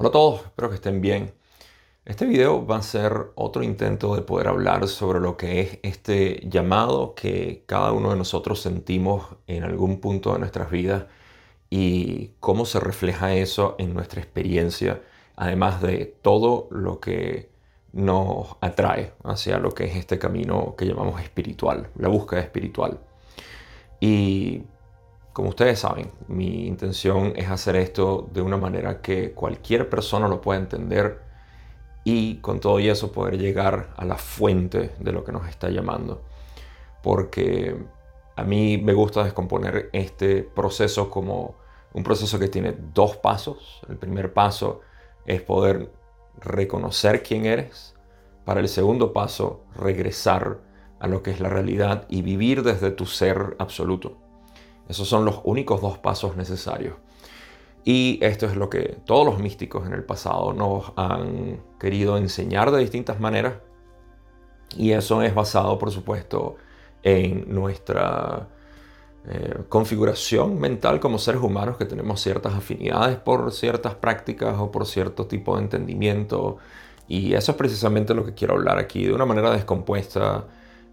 Hola a todos, espero que estén bien. Este video va a ser otro intento de poder hablar sobre lo que es este llamado que cada uno de nosotros sentimos en algún punto de nuestras vidas y cómo se refleja eso en nuestra experiencia, además de todo lo que nos atrae hacia lo que es este camino que llamamos espiritual, la búsqueda espiritual. Y como ustedes saben, mi intención es hacer esto de una manera que cualquier persona lo pueda entender y con todo eso poder llegar a la fuente de lo que nos está llamando. Porque a mí me gusta descomponer este proceso como un proceso que tiene dos pasos. El primer paso es poder reconocer quién eres. Para el segundo paso, regresar a lo que es la realidad y vivir desde tu ser absoluto. Esos son los únicos dos pasos necesarios. Y esto es lo que todos los místicos en el pasado nos han querido enseñar de distintas maneras. Y eso es basado, por supuesto, en nuestra eh, configuración mental como seres humanos, que tenemos ciertas afinidades por ciertas prácticas o por cierto tipo de entendimiento. Y eso es precisamente lo que quiero hablar aquí, de una manera descompuesta,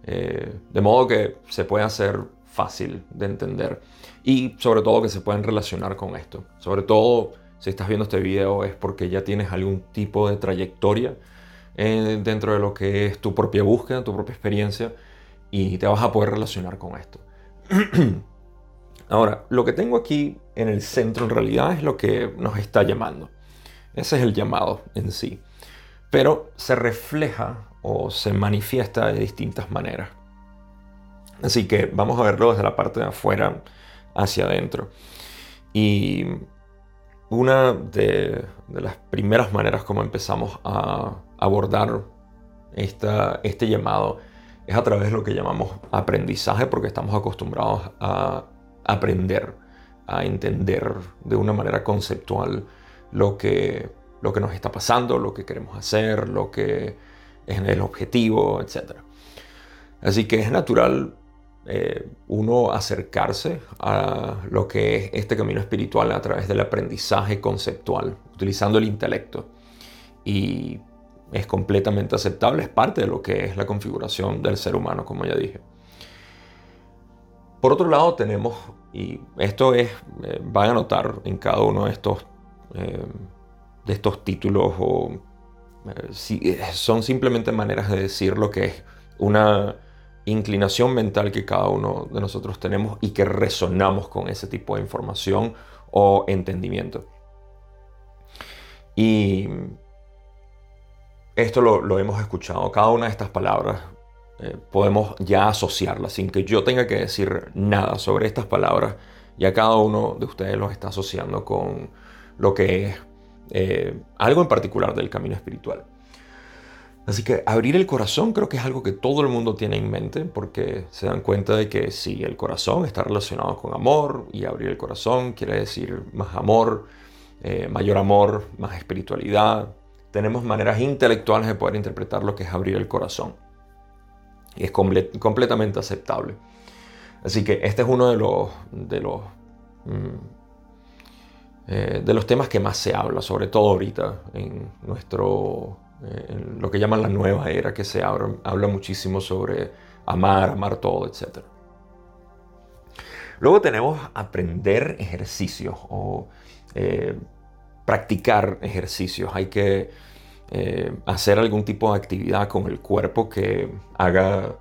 eh, de modo que se pueda hacer fácil de entender y sobre todo que se puedan relacionar con esto. Sobre todo si estás viendo este video es porque ya tienes algún tipo de trayectoria eh, dentro de lo que es tu propia búsqueda, tu propia experiencia y te vas a poder relacionar con esto. Ahora, lo que tengo aquí en el centro en realidad es lo que nos está llamando. Ese es el llamado en sí. Pero se refleja o se manifiesta de distintas maneras. Así que vamos a verlo desde la parte de afuera hacia adentro. Y una de, las primeras maneras como empezamos a abordar esta, este llamado es a través de lo que llamamos aprendizaje, porque estamos acostumbrados a aprender, a entender de una manera conceptual lo que, lo que nos está pasando, lo que queremos hacer, lo que es el objetivo, etc. Así que es natural eh, uno acercarse a lo que es este camino espiritual a través del aprendizaje conceptual, utilizando el intelecto. Y es completamente aceptable, es parte de lo que es la configuración del ser humano, como ya dije. Por otro lado tenemos, y esto es, eh, van a notar en cada uno de estos, eh, de estos títulos, o si, son simplemente maneras de decir lo que es una inclinación mental que cada uno de nosotros tenemos y que resonamos con ese tipo de información o entendimiento. Y esto lo, hemos escuchado, cada una de estas palabras eh, podemos ya asociarlas sin que yo tenga que decir nada sobre estas palabras. Ya cada uno de ustedes los está asociando con lo que es eh, algo en particular del camino espiritual. Así que abrir el corazón creo que es algo que todo el mundo tiene en mente porque se dan cuenta de que si el corazón está relacionado con amor y abrir el corazón quiere decir más amor, eh, mayor amor, más espiritualidad. Tenemos maneras intelectuales de poder interpretar lo que es abrir el corazón. Y es completamente aceptable. Así que este es uno de los, de los, mm, eh, de los temas que más se habla, sobre todo ahorita en nuestro eh, lo que llaman la nueva era, que se habla, muchísimo sobre amar, amar todo, etc. Luego tenemos aprender ejercicios o eh, practicar ejercicios. Hay que eh, hacer algún tipo de actividad con el cuerpo que haga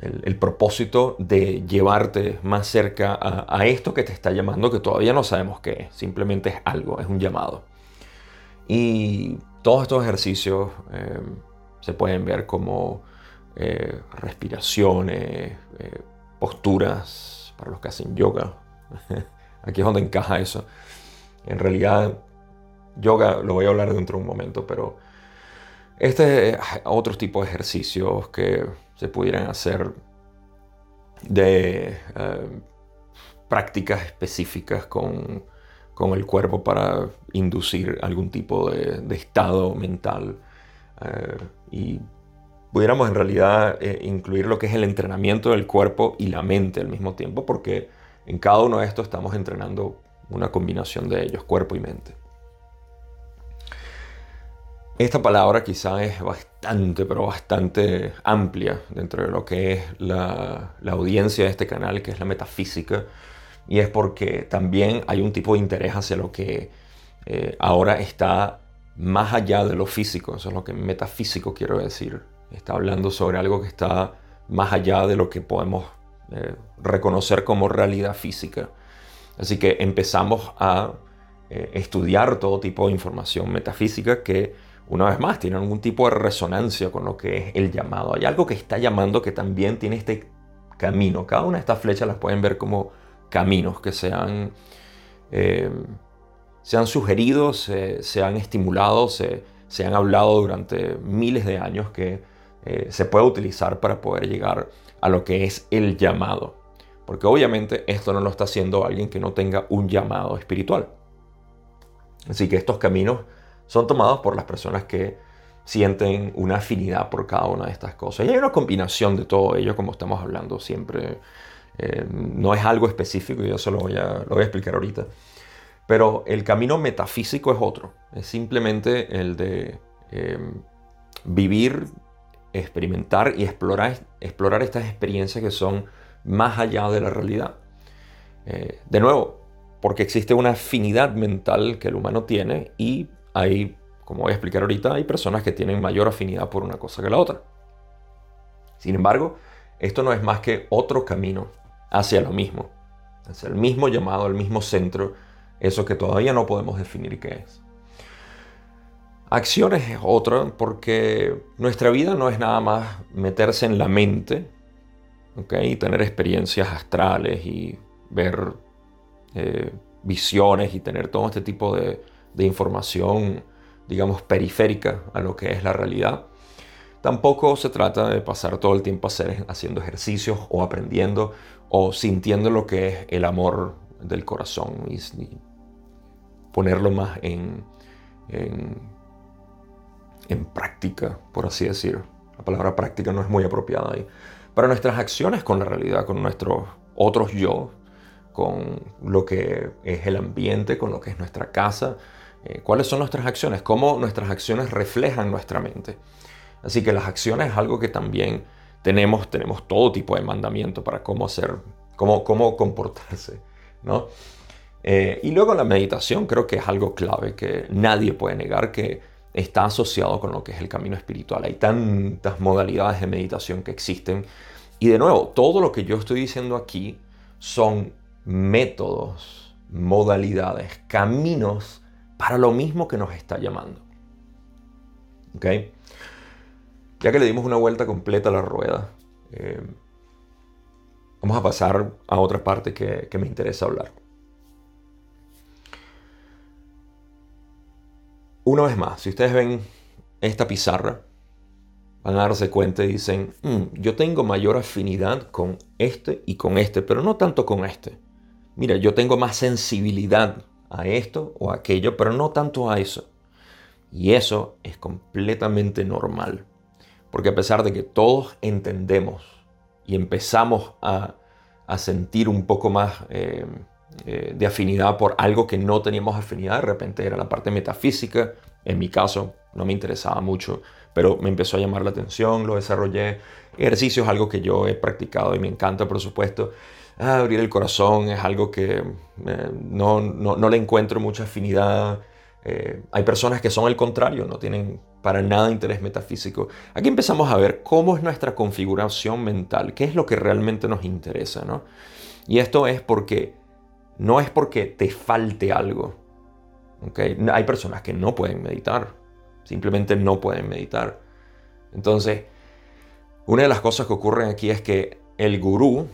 el, propósito de llevarte más cerca a, a, esto que te está llamando, que todavía no sabemos qué es, simplemente es algo, es un llamado. Y todos estos ejercicios eh, se pueden ver como eh, respiraciones, eh, posturas para los que hacen yoga. Aquí es donde encaja eso. En realidad, yoga lo voy a hablar dentro de un momento, pero este es otro tipo de ejercicios que se pudieran hacer de prácticas específicas con con el cuerpo para inducir algún tipo de, estado mental. Eh, y pudiéramos en realidad eh, incluir lo que es el entrenamiento del cuerpo y la mente al mismo tiempo, porque en cada uno de estos estamos entrenando una combinación de ellos, cuerpo y mente. Esta palabra quizá es bastante, pero bastante amplia dentro de lo que es la, audiencia de este canal, que es la metafísica. Y es porque también hay un tipo de interés hacia lo que eh, ahora está más allá de lo físico. Eso es lo que metafísico quiero decir. Está hablando sobre algo que está más allá de lo que podemos eh, reconocer como realidad física. Así que empezamos a eh, estudiar todo tipo de información metafísica que una vez más, tiene algún tipo de resonancia con lo que es el llamado. Hay algo que está llamando que también tiene este camino. Cada una de estas flechas las pueden ver como caminos que se han, eh, se han sugerido, se, han estimulado, se, se, han hablado durante miles de años que eh, se puede utilizar para poder llegar a lo que es el llamado. Porque obviamente esto no lo está haciendo alguien que no tenga un llamado espiritual. Así que estos caminos son tomados por las personas que sienten una afinidad por cada una de estas cosas. Y hay una combinación de todo ello, como estamos hablando siempre. Eh, no es algo específico, yo se lo voy, a, lo voy explicar ahorita. Pero el camino metafísico es otro. Es simplemente el de em, vivir, experimentar y explorar, explorar estas experiencias que son más allá de la realidad. Eh, de nuevo, porque existe una afinidad mental que el humano tiene y hay, como voy a explicar ahorita, hay personas que tienen mayor afinidad por una cosa que la otra. Sin embargo, esto no es más que otro camino hacia lo mismo, hacia el mismo llamado, el mismo centro, eso que todavía no podemos definir qué es. Acciones es otra porque nuestra vida no es nada más meterse en la mente y tener experiencias astrales y ver eh, visiones y tener todo este tipo de, de información, digamos, periférica a lo que es la realidad. Tampoco se trata de pasar todo el tiempo haciendo ejercicios o aprendiendo o sintiendo lo que es el amor del corazón y, ponerlo más en, en, práctica, por así decir. La palabra práctica no es muy apropiada ahí. Para nuestras acciones con la realidad, con nuestros otros yo, con lo que es el ambiente, con lo que es nuestra casa, eh, cuáles son nuestras acciones, cómo nuestras acciones reflejan nuestra mente. Así que las acciones es algo que también tenemos, tenemos todo tipo de mandamiento para cómo hacer, cómo, cómo comportarse, ¿no? Eh, y luego la meditación creo que es algo clave que nadie puede negar que está asociado con lo que es el camino espiritual. Hay tantas modalidades de meditación que existen. Y de nuevo, todo lo que yo estoy diciendo aquí son métodos, modalidades, caminos para lo mismo que nos está llamando. ¿Ok? Ya que le dimos una vuelta completa a la rueda, eh, vamos a pasar a otra parte que, me interesa hablar. Una vez más, si ustedes ven esta pizarra, van a darse cuenta y dicen, mm, yo tengo mayor afinidad con este y con este, pero no tanto con este. Mira, yo tengo más sensibilidad a esto o aquello, pero no tanto a eso. Y eso es completamente normal. Porque a pesar de que todos entendemos y empezamos a, sentir un poco más eh, eh, de afinidad por algo que no teníamos afinidad, de repente era la parte metafísica, en mi caso no me interesaba mucho, pero me empezó a llamar la atención, lo desarrollé. Ejercicio es algo que yo he practicado y me encanta, por supuesto. Ah, abrir el corazón es algo que eh, no, no, le encuentro mucha afinidad. Eh, hay personas que son el contrario, no tienen para nada interés metafísico. Aquí empezamos a ver cómo es nuestra configuración mental, qué es lo que realmente nos interesa, ¿no? Y esto es porque no es porque te falte algo. Hay personas que no pueden meditar, simplemente no pueden meditar. Entonces, una de las cosas que ocurren aquí es que el gurú,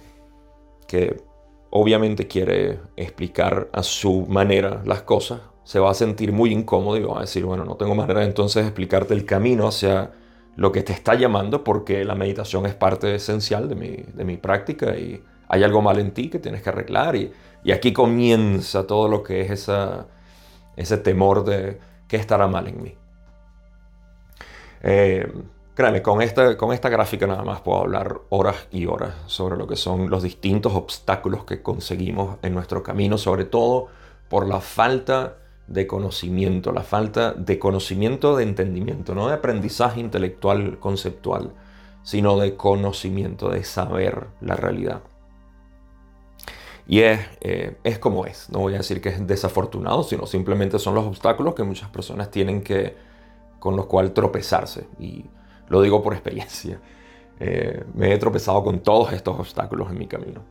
que obviamente quiere explicar a su manera las cosas, se va a sentir muy incómodo y va a decir, bueno, no tengo manera entonces de explicarte el camino hacia lo que te está llamando porque la meditación es parte esencial de mi, de mi práctica y hay algo mal en ti que tienes que arreglar y, y aquí comienza todo lo que es esa, ese temor de qué estará mal en mí. Eh, Créanme, con esta, con esta gráfica nada más puedo hablar horas y horas sobre lo que son los distintos obstáculos que conseguimos en nuestro camino, sobre todo por la falta de conocimiento, la falta de conocimiento de entendimiento, no de aprendizaje intelectual conceptual, sino de conocimiento, de saber la realidad. Y es, eh, es como es, no voy a decir que es desafortunado, sino simplemente son los obstáculos que muchas personas tienen que, con los cuales tropezarse. Y lo digo por experiencia. Eh, me he tropezado con todos estos obstáculos en mi camino.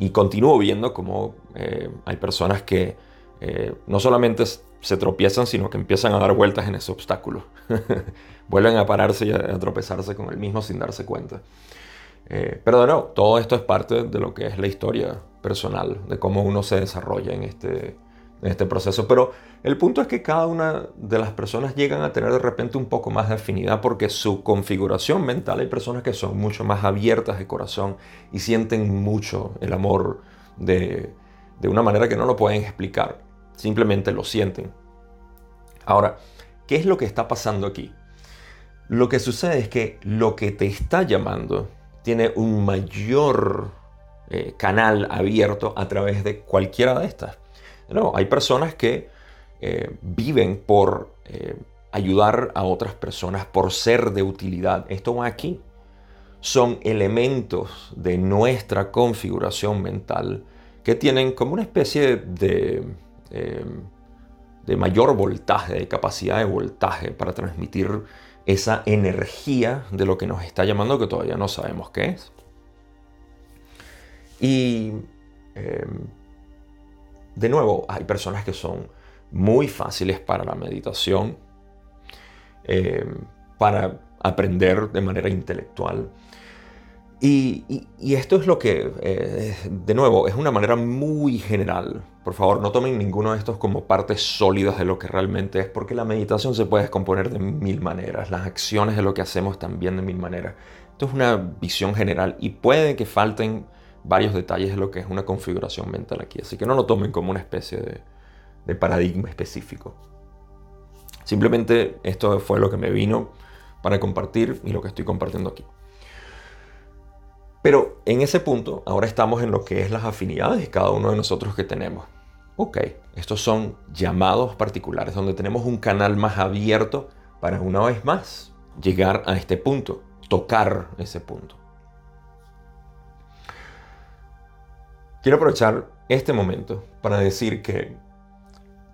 Y continúo viendo cómo eh, hay personas que no solamente se tropiezan, sino que empiezan a dar vueltas en ese obstáculo. Vuelven a pararse y a, tropezarse con el mismo sin darse cuenta. pero de nuevo, todo esto es parte de lo que es la historia personal, de cómo uno se desarrolla en este, en este proceso. Pero el punto es que cada una de las personas llegan a tener de repente un poco más de afinidad porque su configuración mental, hay personas que son mucho más abiertas de corazón y sienten mucho el amor de, de una manera que no lo pueden explicar, simplemente lo sienten. Ahora, ¿qué es lo que está pasando aquí? Lo que sucede es que lo que te está llamando tiene un mayor eh, canal abierto a través de cualquiera de estas. No, hay personas que eh, viven por eh, ayudar a otras personas, por ser de utilidad. Esto va aquí. Son elementos de nuestra configuración mental que tienen como una especie de, de mayor voltaje, de capacidad de voltaje para transmitir esa energía de lo que nos está llamando que todavía no sabemos qué es. Y em, de nuevo, hay personas que son muy fáciles para la meditación, em, para aprender de manera intelectual. Y, esto es lo que, eh, de nuevo, es una manera muy general. Por favor, no tomen ninguno de estos como partes sólidas de lo que realmente es, porque la meditación se puede descomponer de mil maneras, las acciones de lo que hacemos también de mil maneras. Esto es una visión general y puede que falten varios detalles de lo que es una configuración mental aquí. Así que no lo tomen como una especie de, paradigma específico. Simplemente esto fue lo que me vino para compartir y lo que estoy compartiendo aquí. Pero en ese punto, ahora estamos en lo que es las afinidades de cada uno de nosotros que tenemos. Ok, estos son llamados particulares donde tenemos un canal más abierto para una vez más llegar a este punto, tocar ese punto. Quiero aprovechar este momento para decir que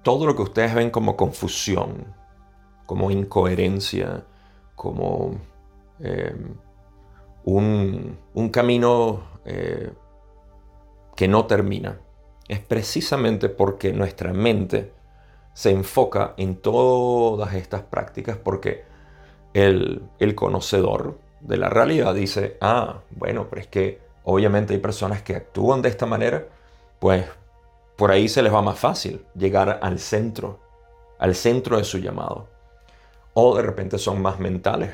todo lo que ustedes ven como confusión, como incoherencia, como em, un, camino eh, que no termina, es precisamente porque nuestra mente se enfoca en todas estas prácticas porque el, el conocedor de la realidad dice, ah, bueno, pero es que obviamente hay personas que actúan de esta manera, pues por ahí se les va más fácil llegar al centro, al centro de su llamado. O de repente son más mentales,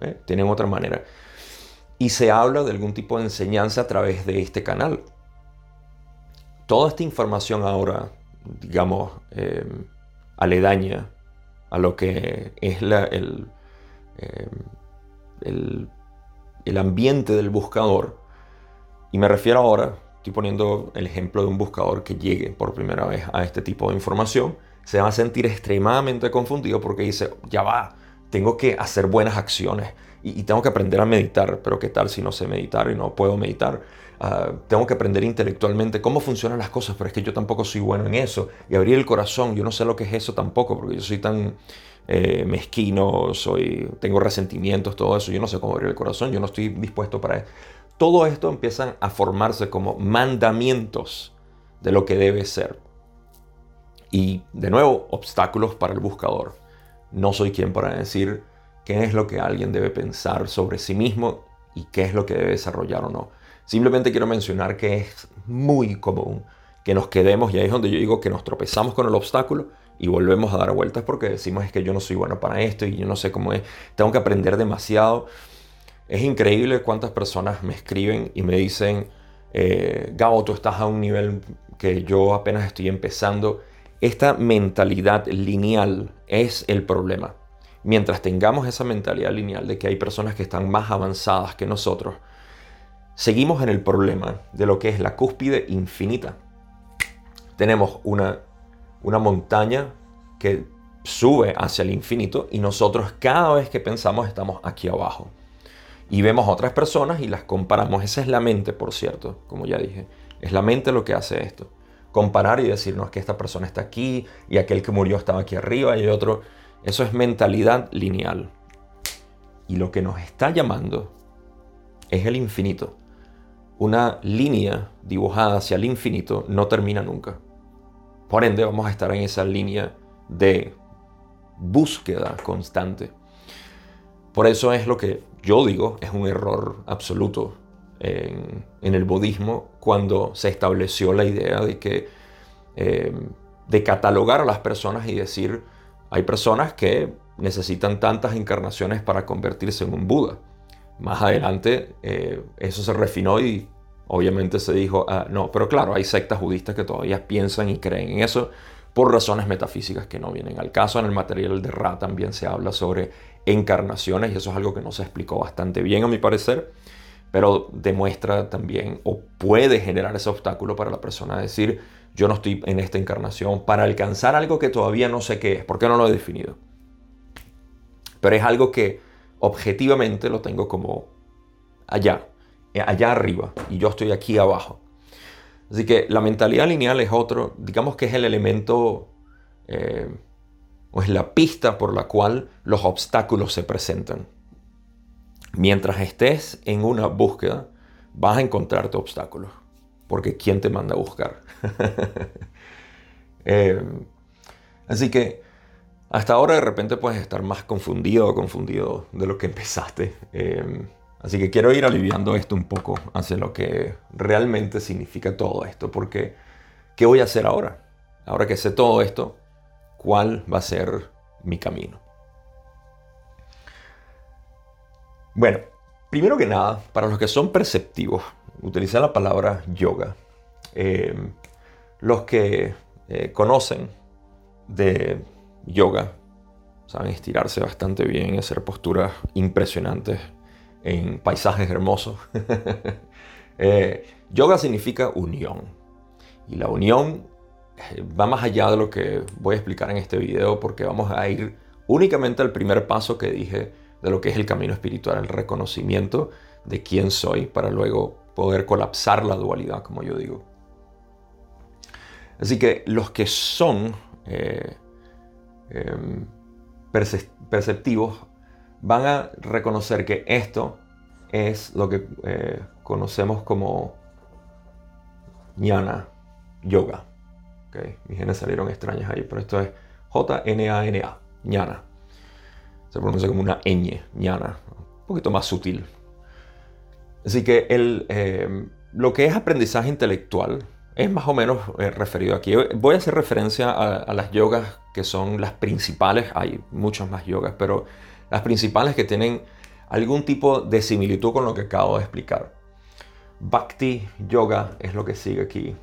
¿eh? tienen otra manera. Y se habla de algún tipo de enseñanza a través de este canal. Toda esta información ahora, digamos, em, aledaña a lo que es el, em, el, el ambiente del buscador, y me refiero ahora, estoy poniendo el ejemplo de un buscador que llegue por primera vez a este tipo de información, se va a sentir extremadamente confundido porque dice, ya va, tengo que hacer buenas acciones y, tengo que aprender a meditar, pero ¿qué tal si no sé meditar y no puedo meditar? Ah, tengo que aprender intelectualmente cómo funcionan las cosas, pero es que yo tampoco soy bueno en eso. Y abrir el corazón, yo no sé lo que es eso tampoco, porque yo soy tan eh, mezquino, soy, tengo resentimientos, todo eso. Yo no sé cómo abrir el corazón, yo no estoy dispuesto para eso todo esto empiezan a formarse como mandamientos de lo que debe ser. Y de nuevo, obstáculos para el buscador. No soy quien para decir qué es lo que alguien debe pensar sobre sí mismo y qué es lo que debe desarrollar o no. Simplemente quiero mencionar que es muy común que nos quedemos, y ahí es donde yo digo que nos tropezamos con el obstáculo y volvemos a dar vueltas porque decimos es que yo no soy bueno para esto y yo no sé cómo es, tengo que aprender demasiado. Es increíble cuántas personas me escriben y me dicen, eh, Gabo, tú estás a un nivel que yo apenas estoy empezando. Esta mentalidad lineal es el problema. Mientras tengamos esa mentalidad lineal de que hay personas que están más avanzadas que nosotros, seguimos en el problema de lo que es la cúspide infinita. Tenemos una una montaña que sube hacia el infinito y nosotros cada vez que pensamos estamos aquí abajo. Y vemos otras personas y las comparamos. Esa es la mente, por cierto, como ya dije. Es la mente lo que hace esto. Comparar y decirnos que esta persona está aquí y aquel que murió estaba aquí arriba y otro. Eso es mentalidad lineal. Y lo que nos está llamando es el infinito. Una línea dibujada hacia el infinito no termina nunca. Por ende, vamos a estar en esa línea de búsqueda constante. Por eso es lo que yo digo, es un error absoluto en, el budismo cuando se estableció la idea de que eh, de catalogar a las personas y decir hay personas que necesitan tantas encarnaciones para convertirse en un Buda. Más adelante eh, eso se refinó y obviamente se dijo, ah, no, pero claro, hay sectas budistas que todavía piensan y creen en eso por razones metafísicas que no vienen al caso. En el material de Ra también se habla sobre encarnaciones y eso es algo que no se explicó bastante bien a mi parecer, pero demuestra también o puede generar ese obstáculo para la persona decir, yo no estoy en esta encarnación para alcanzar algo que todavía no sé qué es, porque no lo he definido. Pero es algo que objetivamente lo tengo como allá, allá arriba, y yo estoy aquí abajo. Así que la mentalidad lineal es otro, digamos que es el elemento eh, o es la pista por la cual los obstáculos se presentan. Mientras estés en una búsqueda, vas a encontrarte obstáculos, porque ¿quién te manda a buscar? Eh, así que hasta ahora de repente puedes estar más confundido o confundido de lo que empezaste. Eh, Así que quiero ir aliviando esto un poco hacia lo que realmente significa todo esto, porque ¿qué voy a hacer ahora? Ahora que sé todo esto, ¿cuál va a ser mi camino? Bueno, primero que nada, para los que son perceptivos, utilizar la palabra yoga. Eh, los que eh, conocen de yoga saben estirarse bastante bien, hacer posturas impresionantes en paisajes hermosos. Eh, yoga significa unión. Y la unión va más allá de lo que voy a explicar en este video porque vamos a ir únicamente al primer paso que dije de lo que es el camino espiritual, el reconocimiento de quién soy para luego poder colapsar la dualidad, como yo digo. Así que los que son eh, em, perceptivos van a reconocer que esto es lo que eh, conocemos como jnana yoga. Okay. Mis genes salieron extrañas ahí, pero esto es J-N-A-N-A, jnana. Se pronuncia como una ñ, jnana, un poquito más sutil. Así que el, eh, lo que es aprendizaje intelectual es más o menos eh, referido aquí. Voy a hacer referencia a, a, las yogas que son las principales, hay muchas más yogas, pero las principales que tienen algún tipo de similitud con lo que acabo de explicar. Bhakti Yoga es lo que sigue aquí.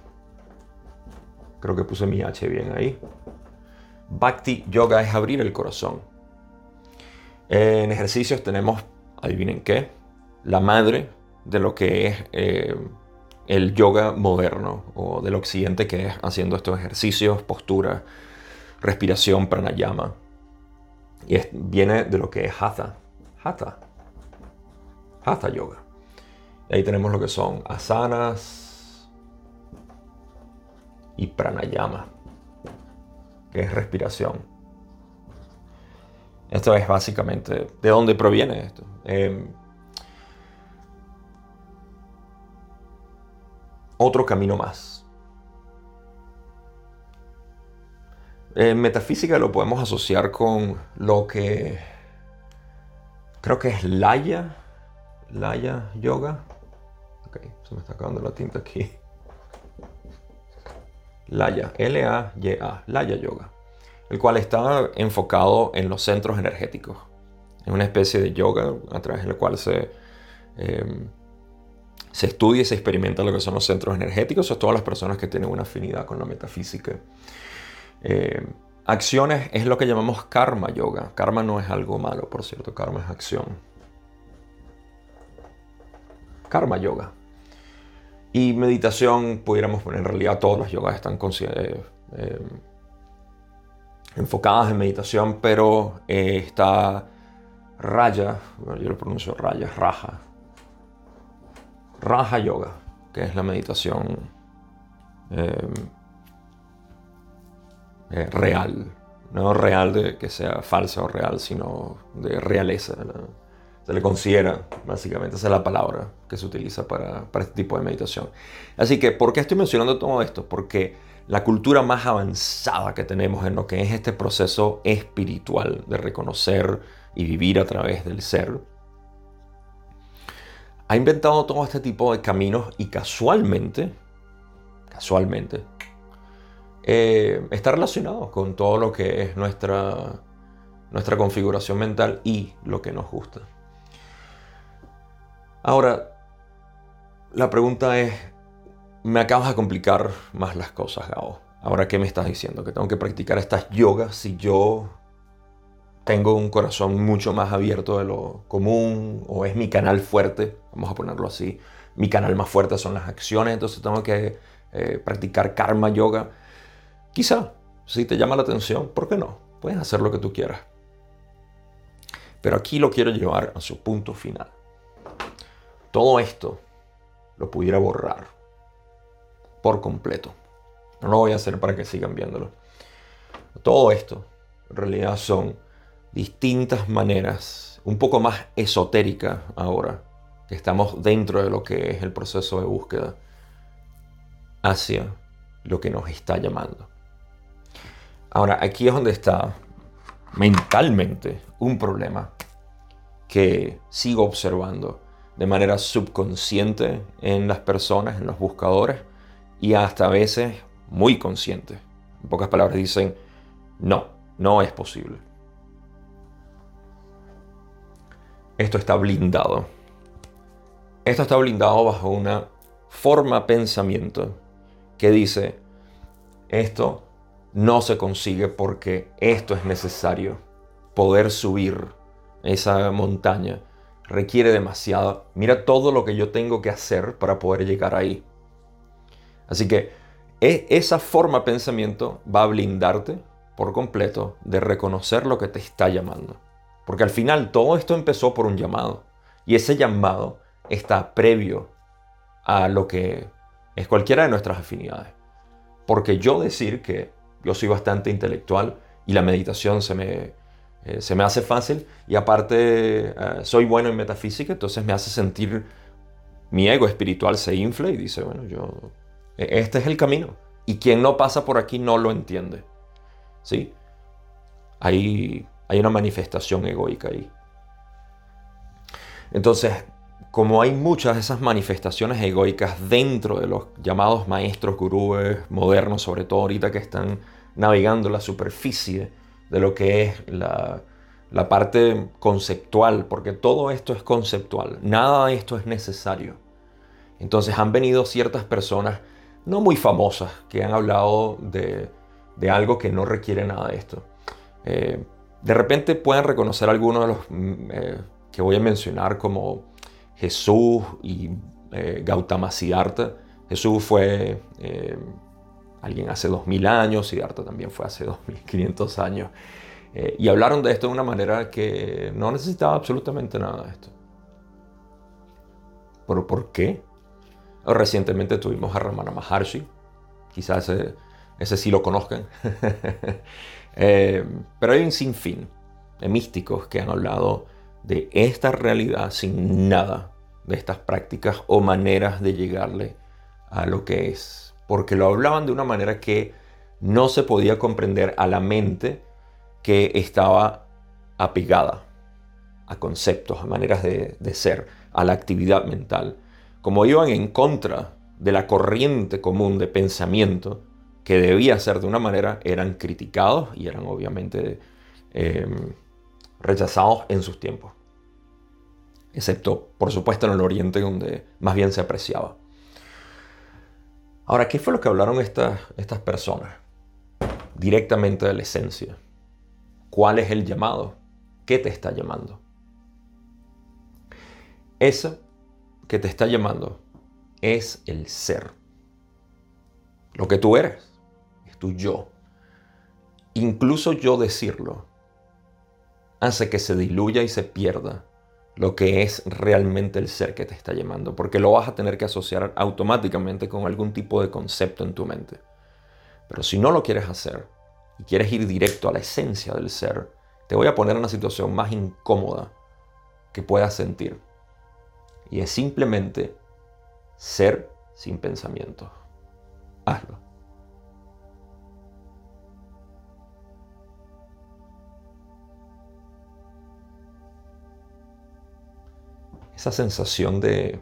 Creo que puse mi H bien ahí. Bhakti Yoga es abrir el corazón. En ejercicios tenemos, adivinen qué, la madre de lo que es eh, el yoga moderno o del occidente que es haciendo estos ejercicios, postura, respiración, pranayama. Y viene de lo que es hatha. Hatha. Hatha yoga. Y ahí tenemos lo que son asanas y pranayama, que es respiración. Esto es básicamente de dónde proviene esto. Em, otro camino más. En metafísica lo podemos asociar con lo que creo que es Laya, Laya Yoga. Ok, se me está acabando la tinta aquí. Laya, L-A-Y-A, Laya Yoga, el cual está enfocado en los centros energéticos. Es una especie de yoga a través del cual se, em, se estudia y se experimenta lo que son los centros energéticos. Son todas las personas que tienen una afinidad con la metafísica. Eh, acciones es lo que llamamos karma yoga. Karma no es algo malo, por cierto, karma es acción. Karma yoga. Y meditación, pudiéramos poner, en realidad todas las yogas están eh, eh, enfocadas en meditación, pero eh, está Raya, yo lo pronuncio Raya, Raja, Raja Yoga, que es la meditación em, eh, real, no real de que sea falsa o real, sino de realeza. Se le considera, básicamente, esa es la palabra que se utiliza para, para este tipo de meditación. Así que, ¿por qué estoy mencionando todo esto? Porque la cultura más avanzada que tenemos en lo que es este proceso espiritual de reconocer y vivir a través del ser, ha inventado todo este tipo de caminos y casualmente, casualmente, eh, está relacionado con todo lo que es nuestra, nuestra configuración mental y lo que nos gusta. Ahora, la pregunta es, me acabas de complicar más las cosas, Gao. Ahora, ¿qué me estás diciendo? ¿Que tengo que practicar estas yogas si yo tengo un corazón mucho más abierto de lo común o es mi canal fuerte? Vamos a ponerlo así. Mi canal más fuerte son las acciones, entonces tengo que eh, practicar karma yoga. Quizá, si te llama la atención, ¿por qué no? Puedes hacer lo que tú quieras. Pero aquí lo quiero llevar a su punto final. Todo esto lo pudiera borrar por completo. No lo voy a hacer para que sigan viéndolo. Todo esto en realidad son distintas maneras, un poco más esotéricas ahora, que estamos dentro de lo que es el proceso de búsqueda hacia lo que nos está llamando. Ahora, aquí es donde está mentalmente un problema que sigo observando de manera subconsciente en las personas, en los buscadores, y hasta a veces muy consciente. En pocas palabras dicen, no, no es posible. Esto está blindado. Esto está blindado bajo una forma pensamiento que dice, esto no se consigue porque esto es necesario. Poder subir esa montaña requiere demasiado. Mira todo lo que yo tengo que hacer para poder llegar ahí. Así que e, esa forma de pensamiento va a blindarte por completo de reconocer lo que te está llamando. Porque al final todo esto empezó por un llamado. Y ese llamado está previo a lo que es cualquiera de nuestras afinidades. Porque yo decir que yo soy bastante intelectual y la meditación se me, eh, se me hace fácil y aparte eh, soy bueno en metafísica, entonces me hace sentir mi ego espiritual se infla y dice, bueno, yo este es el camino. Y quien no pasa por aquí no lo entiende. ¿Sí? Hay, hay una manifestación egoica ahí. Entonces, como hay muchas de esas manifestaciones egoicas dentro de los llamados maestros gurúes modernos, sobre todo ahorita que están navegando la superficie de lo que es la, la parte conceptual, porque todo esto es conceptual, nada de esto es necesario. Entonces han venido ciertas personas no muy famosas que han hablado de, algo que no requiere nada de esto. Eh, de repente pueden reconocer algunos de los mm, eh, que voy a mencionar como Jesús y eh, Gautama Siddhartha. Jesús fue alguien hace 2000 años, Siddhartha también fue hace 2500 años. y hablaron de esto de una manera que no necesitaba absolutamente nada de esto. ¿Pero por qué? Recientemente tuvimos a Ramana Maharshi, quizás ese, sí lo conozcan. Eh, pero hay un sinfín de místicos que han hablado de esta realidad sin nada de estas prácticas o maneras de llegarle a lo que es. Porque lo hablaban de una manera que no se podía comprender a la mente que estaba apegada a conceptos, a maneras de ser, a la actividad mental como iban en contra de la corriente común de pensamiento que debía ser de una manera, eran criticados y eran obviamente em, rechazados en sus tiempos. Excepto, por supuesto, en el Oriente, donde más bien se apreciaba. Ahora, ¿qué fue lo que hablaron estas, estas personas? Directamente de la esencia. ¿Cuál es el llamado? ¿Qué te está llamando? Eso que te está llamando es el ser. Lo que tú eres es tu yo. incluso yo decirlo, hace que se diluya y se pierda lo que es realmente el ser que te está llamando, porque lo vas a tener que asociar automáticamente con algún tipo de concepto en tu mente. Pero si no lo quieres hacer y quieres ir directo a la esencia del ser, te voy a poner en una situación más incómoda que puedas sentir. Y es simplemente ser sin pensamiento. Hazlo. esa sensación de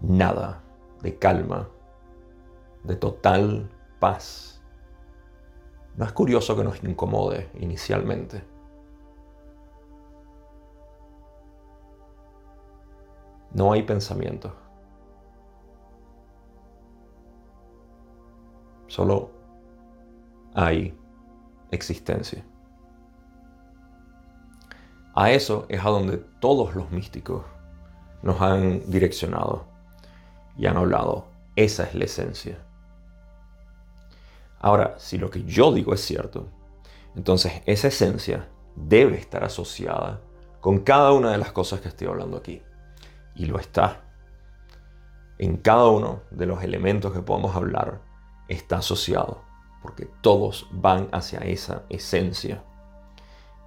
nada, de calma, de total paz. No es curioso que nos incomode inicialmente. No hay pensamiento. Solo hay existencia. A eso es a donde todos los místicos nos han direccionado y han hablado. Esa es la esencia. Ahora, si lo que yo digo es cierto, entonces esa esencia debe estar asociada con cada una de las cosas que estoy hablando aquí. Y lo está. En cada uno de los elementos que podemos hablar está asociado, porque todos van hacia esa esencia.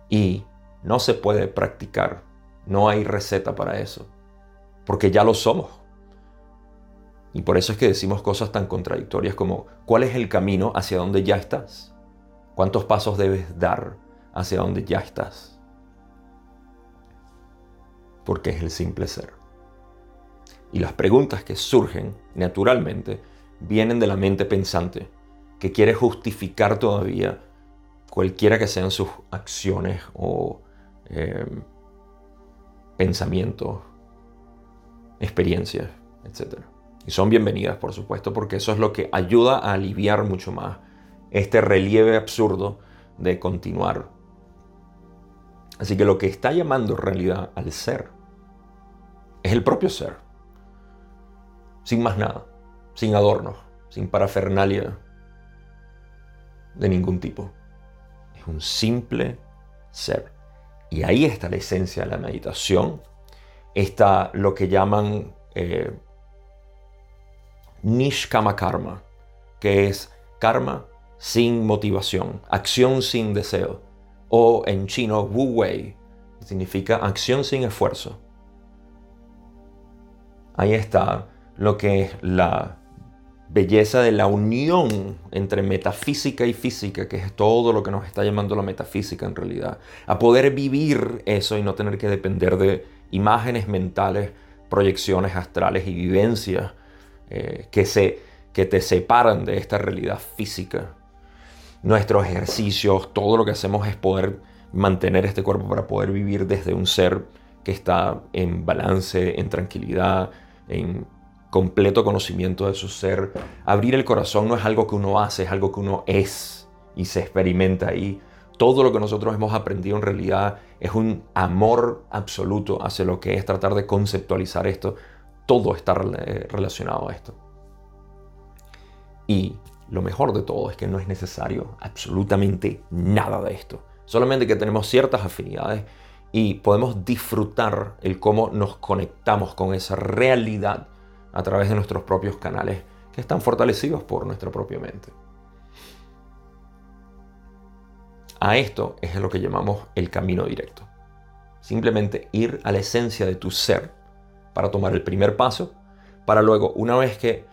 Y no se puede practicar. No hay receta para eso. Porque ya lo somos. Y por eso es que decimos cosas tan contradictorias como, ¿cuál es el camino hacia donde ya estás? ¿Cuántos pasos debes dar hacia donde ya estás? Porque es el simple ser. Y las preguntas que surgen naturalmente vienen de la mente pensante, que quiere justificar todavía cualquiera que sean sus acciones o Em, pensamientos, experiencias, etc. Y son bienvenidas, por supuesto, porque eso es lo que ayuda a aliviar mucho más este relieve absurdo de continuar. Así que lo que está llamando realidad al ser es el propio ser, sin más nada, sin adornos, sin parafernalia de ningún tipo. Es un simple ser. Y ahí está la esencia de la meditación. Está lo que llaman eh, Nishkama Karma, que es karma sin motivación, acción sin deseo. O en chino, Wu Wei, significa acción sin esfuerzo. Ahí está lo que es la belleza de la unión entre metafísica y física, que es todo lo que nos está llamando la metafísica en realidad, a poder vivir eso y no tener que depender de imágenes mentales, proyecciones astrales y vivencias eh, que, se, que te separan de esta realidad física. Nuestros ejercicios, todo lo que hacemos es poder mantener este cuerpo para poder vivir desde un ser que está en balance, en tranquilidad, en completo conocimiento de su ser. Abrir el corazón no es algo que uno hace, es algo que uno es y se experimenta ahí. Todo lo que nosotros hemos aprendido en realidad es un amor absoluto hacia lo que es tratar de conceptualizar esto. Todo está relacionado a esto. Y lo mejor de todo es que no es necesario absolutamente nada de esto. Solamente que tenemos ciertas afinidades y podemos disfrutar el cómo nos conectamos con esa realidad a través de nuestros propios canales que están fortalecidos por nuestra propia mente. A esto es lo que llamamos el camino directo. Simplemente ir a la esencia de tu ser para tomar el primer paso, para luego, una vez que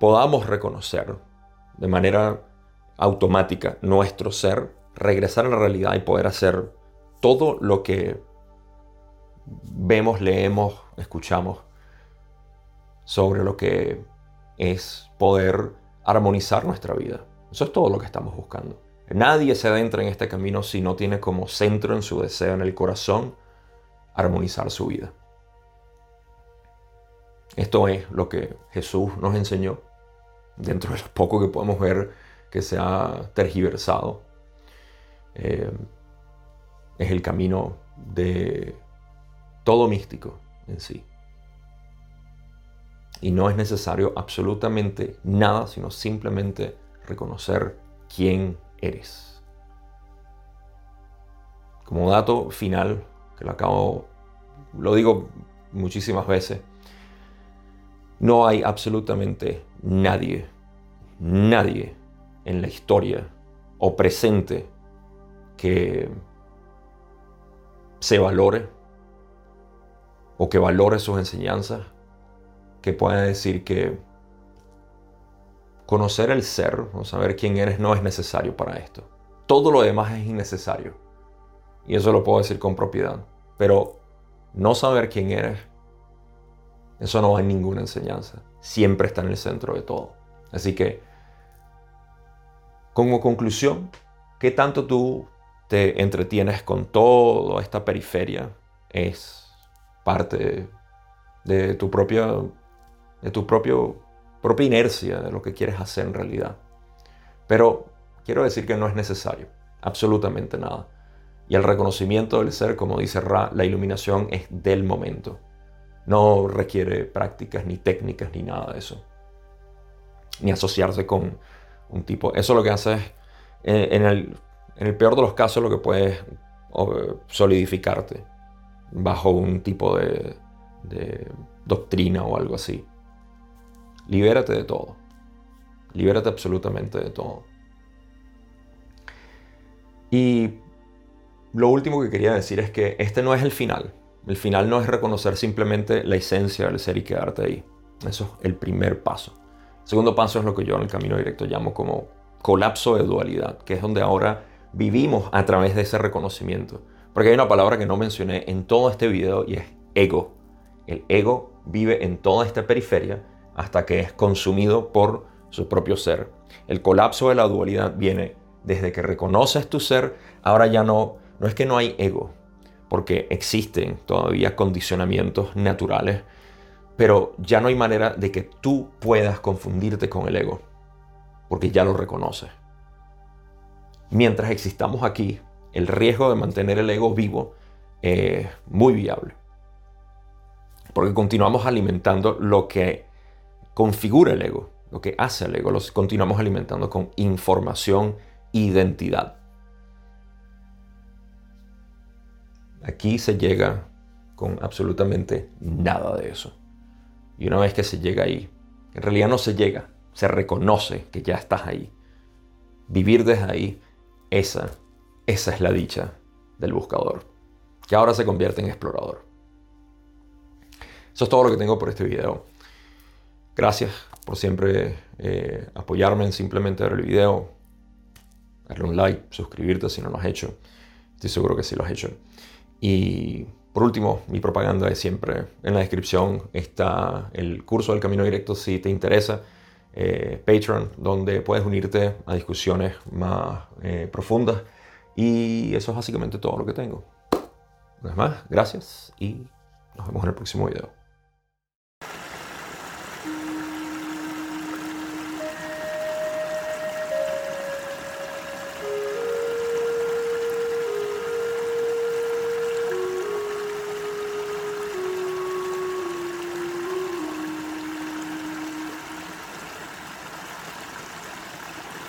podamos reconocer de manera automática nuestro ser, regresar a la realidad y poder hacer todo lo que vemos, leemos, escuchamos sobre lo que es poder armonizar nuestra vida. Eso es todo lo que estamos buscando. Nadie se adentra en este camino si no tiene como centro en su deseo, en el corazón, armonizar su vida. Esto es lo que Jesús nos enseñó, dentro de lo poco que podemos ver que se ha tergiversado. Eh, es el camino de todo místico en sí. Y no es necesario absolutamente nada, sino simplemente reconocer quién eres. Como dato final, que lo acabo, lo digo muchísimas veces, no hay absolutamente nadie, nadie en la historia o presente que se valore o que valore sus enseñanzas, que pueda decir que conocer el ser o saber quién eres no es necesario para esto. Todo lo demás es innecesario. Y eso lo puedo decir con propiedad. Pero no saber quién eres, eso no va en ninguna enseñanza. Siempre está en el centro de todo. Así que, como conclusión, ¿qué tanto tú te entretienes con toda esta periferia? Es parte de tu propia, de tu propio, propia inercia de lo que quieres hacer en realidad. Pero quiero decir que no es necesario, absolutamente nada. Y el reconocimiento del ser, como dice Ra, la iluminación es del momento. No requiere prácticas, ni técnicas, ni nada de eso. Ni asociarse con un tipo. Eso lo que hace es, eh, en el, en el peor de los casos, lo que puede solidificarte bajo un tipo de doctrina o algo así. Libérate de todo. Libérate absolutamente de todo. Y lo último que quería decir es que este no es el final. El final no es reconocer simplemente la esencia del ser y quedarte ahí. Eso es el primer paso. El segundo paso es lo que yo en el camino directo llamo como colapso de dualidad, que es donde ahora vivimos a través de ese reconocimiento. Porque hay una palabra que no mencioné en todo este video y es ego. El ego vive en toda esta periferia hasta que es consumido por su propio ser. El colapso de la dualidad viene desde que reconoces tu ser, ahora ya no no es que no hay ego, porque existen todavía condicionamientos naturales, pero ya no hay manera de que tú puedas confundirte con el ego, porque ya lo reconoces. Mientras existamos aquí, el riesgo de mantener el ego vivo es muy viable, porque continuamos alimentando lo que configura el ego, lo que hace el ego, lo continuamos alimentando con información, identidad. Aquí se llega con absolutamente nada de eso. Y una vez que se llega ahí, en realidad no se llega, se reconoce que ya estás ahí. Vivir desde ahí, esa, esa es la dicha del buscador, que ahora se convierte en explorador. Eso es todo lo que tengo por este video. Gracias por siempre eh, apoyarme en simplemente ver el video, darle un like, suscribirte si no lo has hecho. Estoy seguro que sí lo has hecho. Y por último, mi propaganda es siempre. En la descripción está el curso del Camino Directo si te interesa. Eh, Patreon, donde puedes unirte a discusiones más eh, profundas. Y eso es básicamente todo lo que tengo. Una vez más, gracias y nos vemos en el próximo video.